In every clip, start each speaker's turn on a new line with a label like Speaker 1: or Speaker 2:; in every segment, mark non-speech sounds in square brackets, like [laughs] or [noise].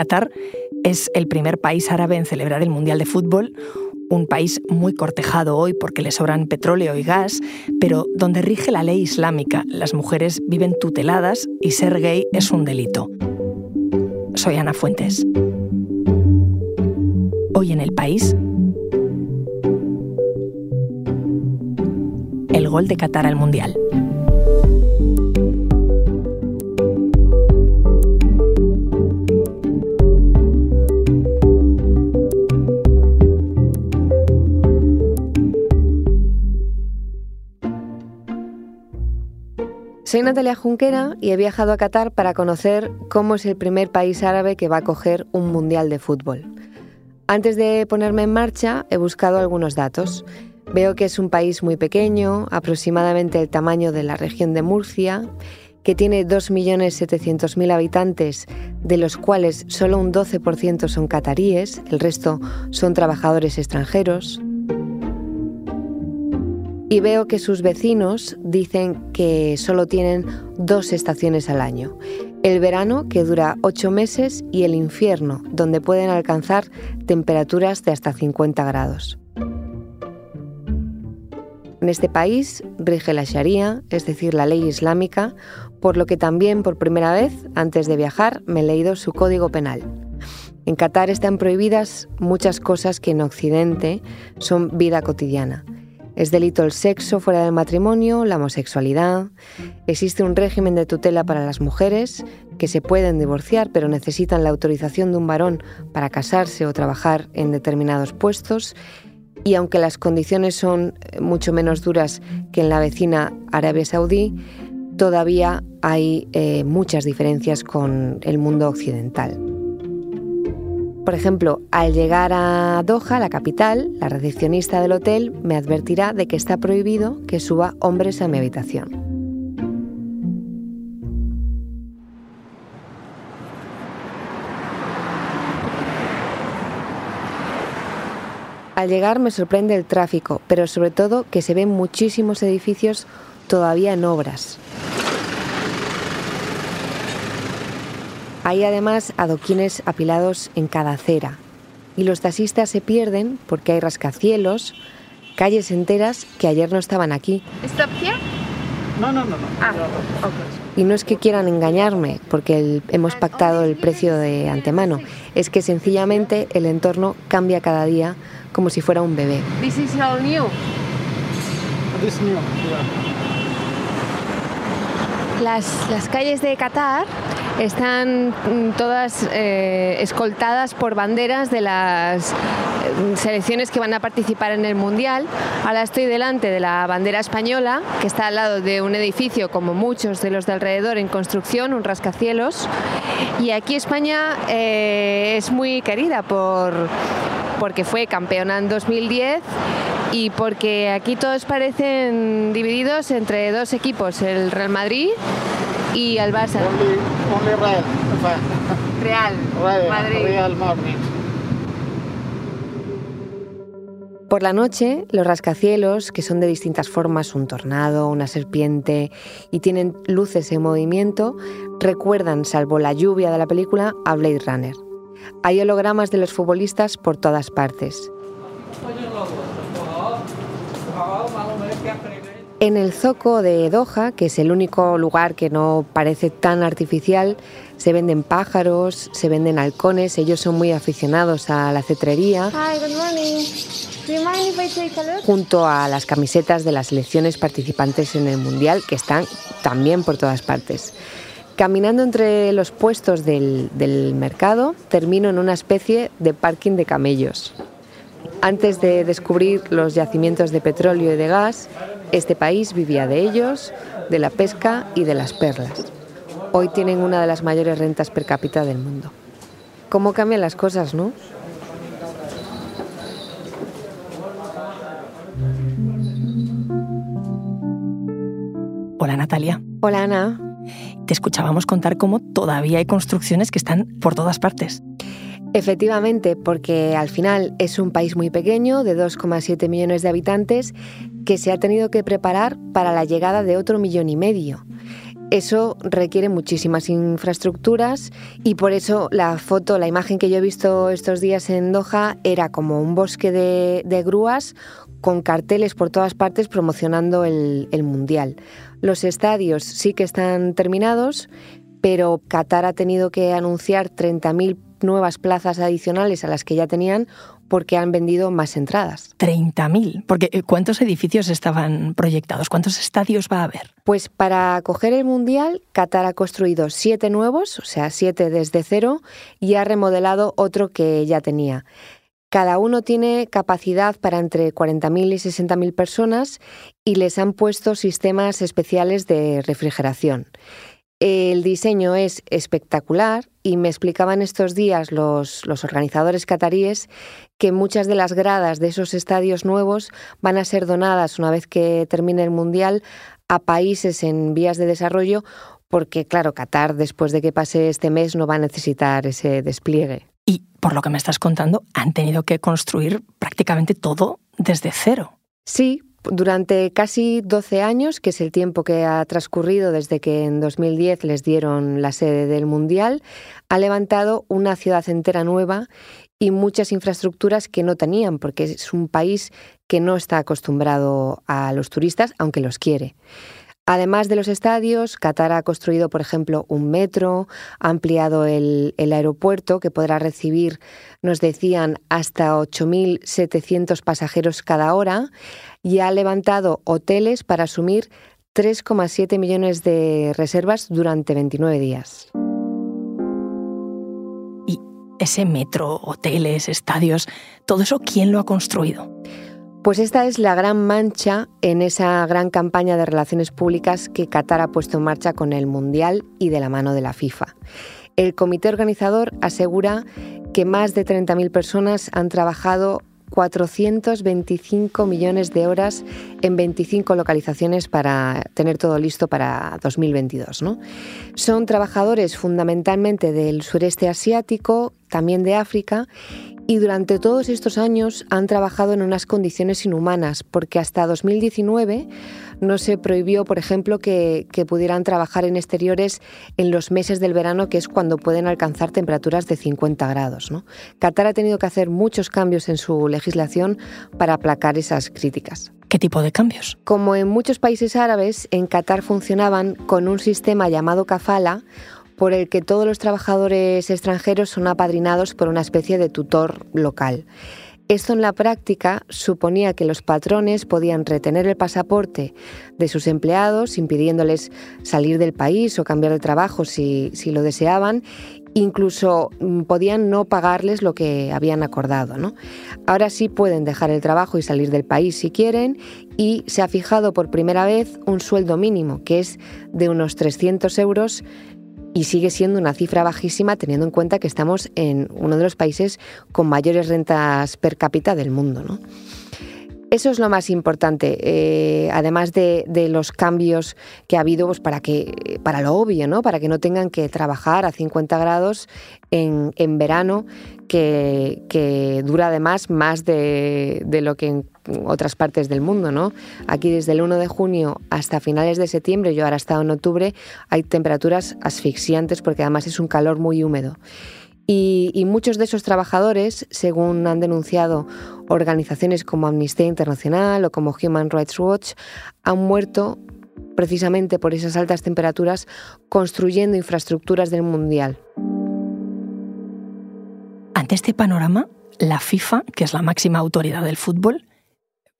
Speaker 1: Qatar es el primer país árabe en celebrar el Mundial de Fútbol, un país muy cortejado hoy porque le sobran petróleo y gas, pero donde rige la ley islámica. Las mujeres viven tuteladas y ser gay es un delito. Soy Ana Fuentes. Hoy en el país, el gol de Qatar al Mundial.
Speaker 2: Soy Natalia Junquera y he viajado a Qatar para conocer cómo es el primer país árabe que va a coger un mundial de fútbol. Antes de ponerme en marcha he buscado algunos datos. Veo que es un país muy pequeño, aproximadamente el tamaño de la región de Murcia, que tiene 2.700.000 habitantes, de los cuales solo un 12% son cataríes, el resto son trabajadores extranjeros y veo que sus vecinos dicen que solo tienen dos estaciones al año. El verano, que dura ocho meses, y el infierno, donde pueden alcanzar temperaturas de hasta 50 grados. En este país rige la Sharia, es decir, la ley islámica, por lo que también por primera vez, antes de viajar, me he leído su código penal. En Qatar están prohibidas muchas cosas que en Occidente son vida cotidiana. Es delito el sexo fuera del matrimonio, la homosexualidad. Existe un régimen de tutela para las mujeres que se pueden divorciar pero necesitan la autorización de un varón para casarse o trabajar en determinados puestos. Y aunque las condiciones son eh, mucho menos duras que en la vecina Arabia Saudí, todavía hay eh, muchas diferencias con el mundo occidental. Por ejemplo, al llegar a Doha, la capital, la recepcionista del hotel me advertirá de que está prohibido que suba hombres a mi habitación. Al llegar me sorprende el tráfico, pero sobre todo que se ven muchísimos edificios todavía en obras. Hay además adoquines apilados en cada acera y los taxistas se pierden porque hay rascacielos, calles enteras que ayer no estaban aquí.
Speaker 3: ¿Stop here?
Speaker 4: No, no, no, no.
Speaker 3: Ah,
Speaker 2: Y no es que quieran engañarme, porque hemos pactado el precio de antemano, es que sencillamente el entorno cambia cada día como si fuera un bebé.
Speaker 3: This is all new.
Speaker 4: This new, yeah.
Speaker 3: Las, las calles de Qatar están mm, todas eh, escoltadas por banderas de las eh, selecciones que van a participar en el Mundial. Ahora estoy delante de la bandera española, que está al lado de un edificio como muchos de los de alrededor en construcción, un rascacielos. Y aquí España eh, es muy querida por, porque fue campeona en 2010 y porque aquí todos parecen divididos entre dos equipos, el Real Madrid y el Barça.
Speaker 4: Only, only Real. [laughs]
Speaker 3: Real,
Speaker 4: Real,
Speaker 3: Madrid.
Speaker 4: Real Madrid.
Speaker 2: Por la noche, los rascacielos, que son de distintas formas, un tornado, una serpiente, y tienen luces en movimiento, recuerdan, salvo la lluvia de la película, a Blade Runner. Hay hologramas de los futbolistas por todas partes. En el zoco de Doha, que es el único lugar que no parece tan artificial, se venden pájaros, se venden halcones, ellos son muy aficionados a la cetrería.
Speaker 3: Hi, good morning. Do you mind if I take a look?
Speaker 2: junto a las camisetas de las selecciones participantes en el Mundial, que están también por todas partes. Caminando entre los puestos del, del mercado, termino en una especie de parking de camellos. Antes de descubrir los yacimientos de petróleo y de gas, este país vivía de ellos, de la pesca y de las perlas. Hoy tienen una de las mayores rentas per cápita del mundo. ¿Cómo cambian las cosas, no?
Speaker 1: Hola Natalia.
Speaker 2: Hola Ana.
Speaker 1: Te escuchábamos contar cómo todavía hay construcciones que están por todas partes.
Speaker 2: Efectivamente, porque al final es un país muy pequeño, de 2,7 millones de habitantes, que se ha tenido que preparar para la llegada de otro millón y medio. Eso requiere muchísimas infraestructuras y por eso la foto, la imagen que yo he visto estos días en Doha era como un bosque de, grúas con carteles por todas partes promocionando el, el Mundial. Los estadios sí que están terminados, pero Qatar ha tenido que anunciar 30.000 nuevas plazas adicionales a las que ya tenían porque han vendido más entradas.
Speaker 1: 30.000, porque eh, ¿cuántos edificios estaban proyectados? ¿Cuántos estadios va a haber?
Speaker 2: Pues para acoger el Mundial, Qatar ha construido siete nuevos, o sea, siete desde cero, y ha remodelado otro que ya tenía. Cada uno tiene capacidad para entre 40.000 y 60.000 personas y les han puesto sistemas especiales de refrigeración. El diseño es espectacular y me explicaban estos días los, organizadores cataríes que muchas de las gradas de esos estadios nuevos van a ser donadas una vez que termine el Mundial a países en vías de desarrollo porque, claro, Qatar después de que pase este mes no va a necesitar ese despliegue.
Speaker 1: Y por lo que me estás contando, han tenido que construir prácticamente todo desde cero.
Speaker 2: Sí, durante casi 12 años, que es el tiempo que ha transcurrido desde que en 2010 les dieron la sede del Mundial, ha levantado una ciudad entera nueva y muchas infraestructuras que no tenían, porque es un país que no está acostumbrado a los turistas, aunque los quiere. Además de los estadios, Qatar ha construido, por ejemplo, un metro, ha ampliado el, aeropuerto que podrá recibir, nos decían, hasta 8.700 pasajeros cada hora y ha levantado hoteles para asumir 3,7 millones de reservas durante 29 días.
Speaker 1: ¿Y ese metro, hoteles, estadios, todo eso quién lo ha construido?
Speaker 2: Pues esta es la gran mancha en esa gran campaña de relaciones públicas que Qatar ha puesto en marcha con el Mundial y de la mano de la FIFA. El comité organizador asegura que más de 30.000 personas han trabajado 425 millones de horas en 25 localizaciones para tener todo listo para 2022. ¿no? Son trabajadores fundamentalmente del sureste asiático, también de África, y durante todos estos años han trabajado en unas condiciones inhumanas, porque hasta 2019 no se prohibió, por ejemplo, que, pudieran trabajar en exteriores en los meses del verano, que es cuando pueden alcanzar temperaturas de 50 grados. ¿no? Qatar ha tenido que hacer muchos cambios en su legislación para aplacar esas críticas.
Speaker 1: ¿Qué tipo de cambios?
Speaker 2: Como en muchos países árabes, en Qatar funcionaban con un sistema llamado kafala, por el que todos los trabajadores extranjeros son apadrinados por una especie de tutor local. Esto en la práctica suponía que los patrones podían retener el pasaporte de sus empleados, impidiéndoles salir del país o cambiar de trabajo si, lo deseaban, incluso mm, podían no pagarles lo que habían acordado. Ahora sí pueden dejar el trabajo y salir del país si quieren y se ha fijado por primera vez un sueldo mínimo, que es de unos 300 euros y sigue siendo una cifra bajísima teniendo en cuenta que estamos en uno de los países con mayores rentas per cápita del mundo. ¿no? Eso es lo más importante, eh, además de, los cambios que ha habido pues, para, que, para lo obvio, ¿no? para que no tengan que trabajar a 50 grados en, verano, que, dura además más de, de, lo que en otras partes del mundo. ¿no? Aquí desde el 1 de junio hasta finales de septiembre, yo ahora he estado en octubre, hay temperaturas asfixiantes porque además es un calor muy húmedo. Y, muchos de esos trabajadores, según han denunciado organizaciones como Amnistía Internacional o como Human Rights Watch, han muerto precisamente por esas altas temperaturas construyendo infraestructuras del Mundial.
Speaker 1: Ante este panorama, la FIFA, que es la máxima autoridad del fútbol,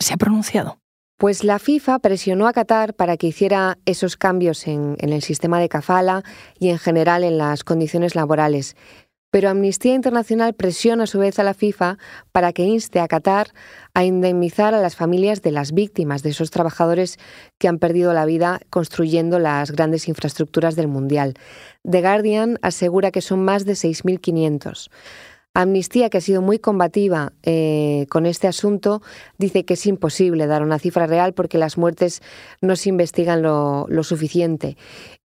Speaker 1: se ha pronunciado.
Speaker 2: Pues la FIFA presionó a Qatar para que hiciera esos cambios en, el sistema de kafala y en general en las condiciones laborales. Pero Amnistía Internacional presiona a su vez a la FIFA para que inste a Qatar a indemnizar a las familias de las víctimas de esos trabajadores que han perdido la vida construyendo las grandes infraestructuras del Mundial. The Guardian asegura que son más de 6.500. Amnistía, que ha sido muy combativa eh, con este asunto, dice que es imposible dar una cifra real porque las muertes no se investigan lo suficiente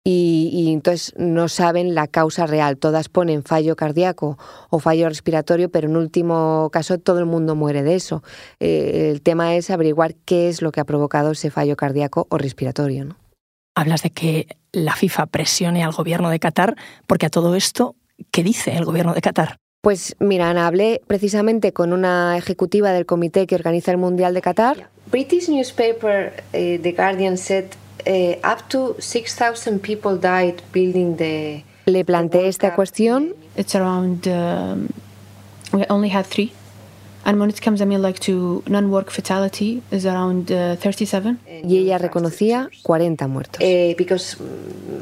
Speaker 2: y, entonces no saben la causa real. Todas ponen fallo cardíaco o fallo respiratorio, pero en último caso todo el mundo muere de eso. Eh, el tema es averiguar qué es lo que ha provocado ese fallo cardíaco o respiratorio. ¿no?
Speaker 1: Hablas de que la FIFA presione al gobierno de Qatar, porque a todo esto, ¿qué dice el gobierno de Qatar?
Speaker 2: Pues mira, Ana, hablé precisamente con una ejecutiva del comité que organiza el Mundial de Qatar. British newspaper uh, The Guardian said uh, up to 6,000 people died building the Le planteé esta cuestión.
Speaker 5: It's around um, we only had three. And when it comes, I mean, like to non-work fatality is around uh, 37.
Speaker 2: Y ella reconocía 40 muertos.
Speaker 5: Uh, because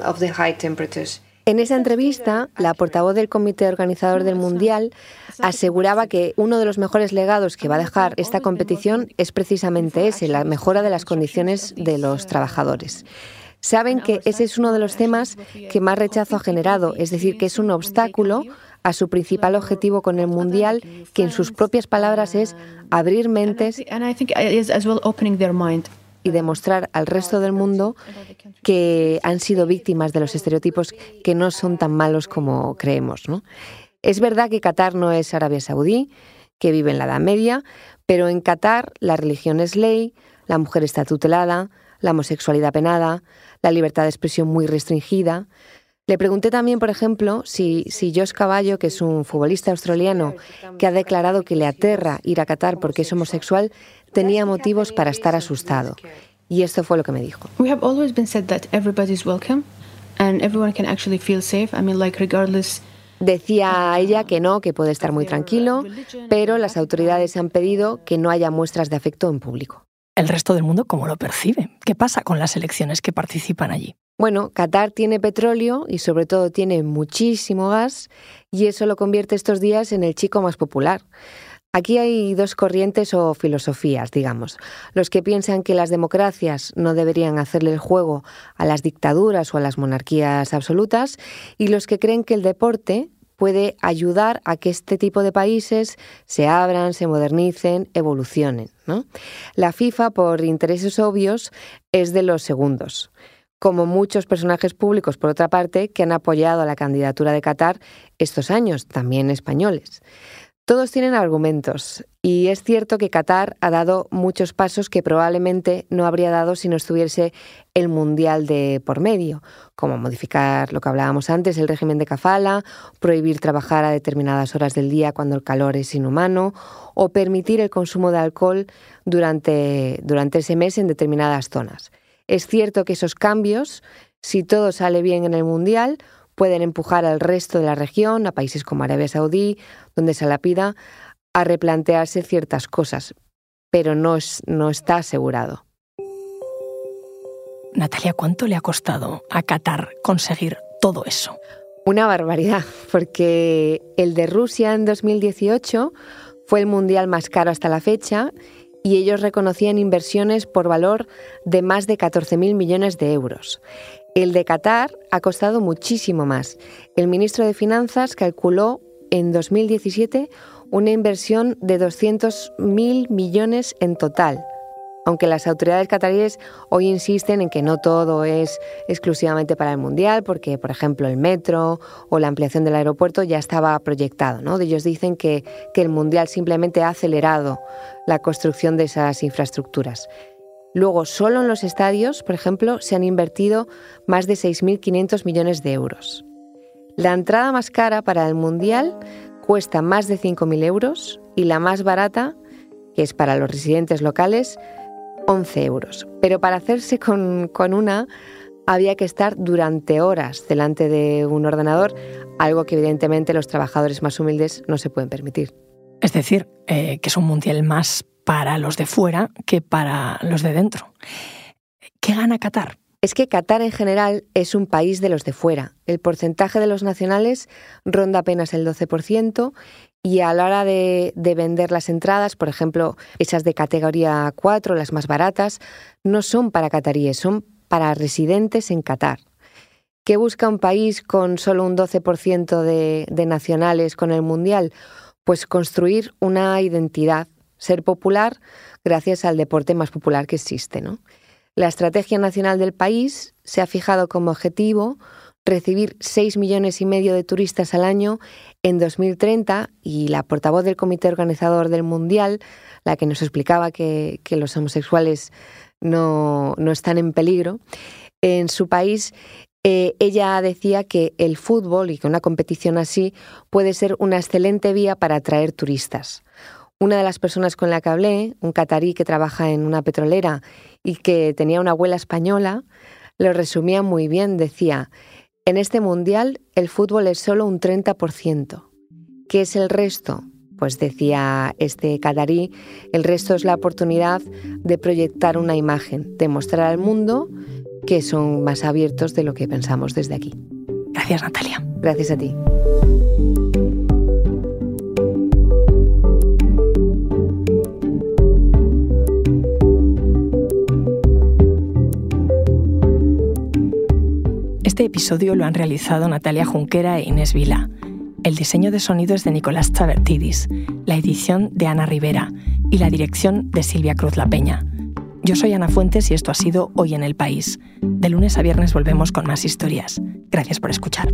Speaker 5: of the high temperatures.
Speaker 2: En esa entrevista, la portavoz del comité organizador del Mundial aseguraba que uno de los mejores legados que va a dejar esta competición es precisamente ese, la mejora de las condiciones de los trabajadores. Saben que ese es uno de los temas que más rechazo ha generado, es decir, que es un obstáculo a su principal objetivo con el Mundial, que en sus propias palabras es abrir mentes y demostrar al resto del mundo que han sido víctimas de los estereotipos que no son tan malos como creemos. ¿no? Es verdad que Qatar no es Arabia Saudí, que vive en la Edad Media, pero en Qatar la religión es ley, la mujer está tutelada, la homosexualidad penada, la libertad de expresión muy restringida. Le pregunté también, por ejemplo, si, si Josh Caballo, que es un futbolista australiano que ha declarado que le aterra ir a Qatar porque es homosexual, tenía motivos para estar asustado. Y esto fue lo que me dijo.
Speaker 5: We have always been said that everybody is welcome and everyone can actually feel safe. I mean, like regardless
Speaker 2: Decía ella que no, que puede estar muy tranquilo, pero las autoridades han pedido que no haya muestras de afecto en público.
Speaker 1: ¿El resto del mundo cómo lo percibe? ¿Qué pasa con las elecciones que participan allí?
Speaker 2: Bueno, Qatar tiene petróleo y sobre todo tiene muchísimo gas y eso lo convierte estos días en el chico más popular. Aquí hay dos corrientes o filosofías, digamos. Los que piensan que las democracias no deberían hacerle el juego a las dictaduras o a las monarquías absolutas y los que creen que el deporte puede ayudar a que este tipo de países se abran, se modernicen, evolucionen. La FIFA, por intereses obvios, es de los segundos como muchos personajes públicos, por otra parte, que han apoyado a la candidatura de Qatar estos años, también españoles. Todos tienen argumentos y es cierto que Qatar ha dado muchos pasos que probablemente no habría dado si no estuviese el Mundial de por medio, como modificar lo que hablábamos antes, el régimen de kafala, prohibir trabajar a determinadas horas del día cuando el calor es inhumano o permitir el consumo de alcohol durante, durante ese mes en determinadas zonas. Es cierto que esos cambios, si todo sale bien en el Mundial, pueden empujar al resto de la región, a países como Arabia Saudí, donde se la pida, a replantearse ciertas cosas, pero no, es, no está asegurado.
Speaker 1: Natalia, ¿cuánto le ha costado a Qatar conseguir todo eso?
Speaker 2: Una barbaridad, porque el de Rusia en 2018 fue el mundial más caro hasta la fecha y ellos reconocían inversiones por valor de más de 14.000 millones de euros. El de Qatar ha costado muchísimo más. El ministro de Finanzas calculó en 2017 una inversión de 200.000 millones en total, aunque las autoridades cataríes hoy insisten en que no todo es exclusivamente para el Mundial, porque, por ejemplo, el metro o la ampliación del aeropuerto ya estaba proyectado. ¿no? Ellos dicen que, que el Mundial simplemente ha acelerado la construcción de esas infraestructuras. Luego, solo en los estadios, por ejemplo, se han invertido más de 6.500 millones de euros. La entrada más cara para el Mundial cuesta más de 5.000 euros y la más barata, que es para los residentes locales, 11 euros. Pero para hacerse con, una había que estar durante horas delante de un ordenador, algo que evidentemente los trabajadores más humildes no se pueden permitir.
Speaker 1: Es decir, eh, que es un mundial más para los de fuera que para los de dentro. ¿Qué gana Qatar?
Speaker 2: Es que Qatar en general es un país de los de fuera. El porcentaje de los nacionales ronda apenas el 12% y a la hora de, de, vender las entradas, por ejemplo, esas de categoría 4, las más baratas, no son para cataríes, son para residentes en Qatar. ¿Qué busca un país con solo un 12% de, de nacionales con el Mundial? Pues construir una identidad, ser popular gracias al deporte más popular que existe. La estrategia nacional del país se ha fijado como objetivo recibir 6 millones y medio de turistas al año en 2030 y la portavoz del comité organizador del Mundial, la que nos explicaba que, los homosexuales no, no están en peligro, En su país eh, ella decía que el fútbol y que una competición así puede ser una excelente vía para atraer turistas. Una de las personas con la que hablé, un catarí que trabaja en una petrolera y que tenía una abuela española, lo resumía muy bien. Decía, en este mundial el fútbol es solo un 30%. ¿Qué es el resto? Pues decía este catarí, el resto es la oportunidad de proyectar una imagen, de mostrar al mundo que son más abiertos de lo que pensamos desde aquí.
Speaker 1: Gracias, Natalia.
Speaker 2: Gracias a ti.
Speaker 1: Este episodio lo han realizado Natalia Junquera e Inés Vila. El diseño de sonido es de Nicolás Chavertidis, la edición de Ana Rivera y la dirección de Silvia Cruz La Peña. Yo soy Ana Fuentes y esto ha sido Hoy en el País. De lunes a viernes volvemos con más historias. Gracias por escuchar.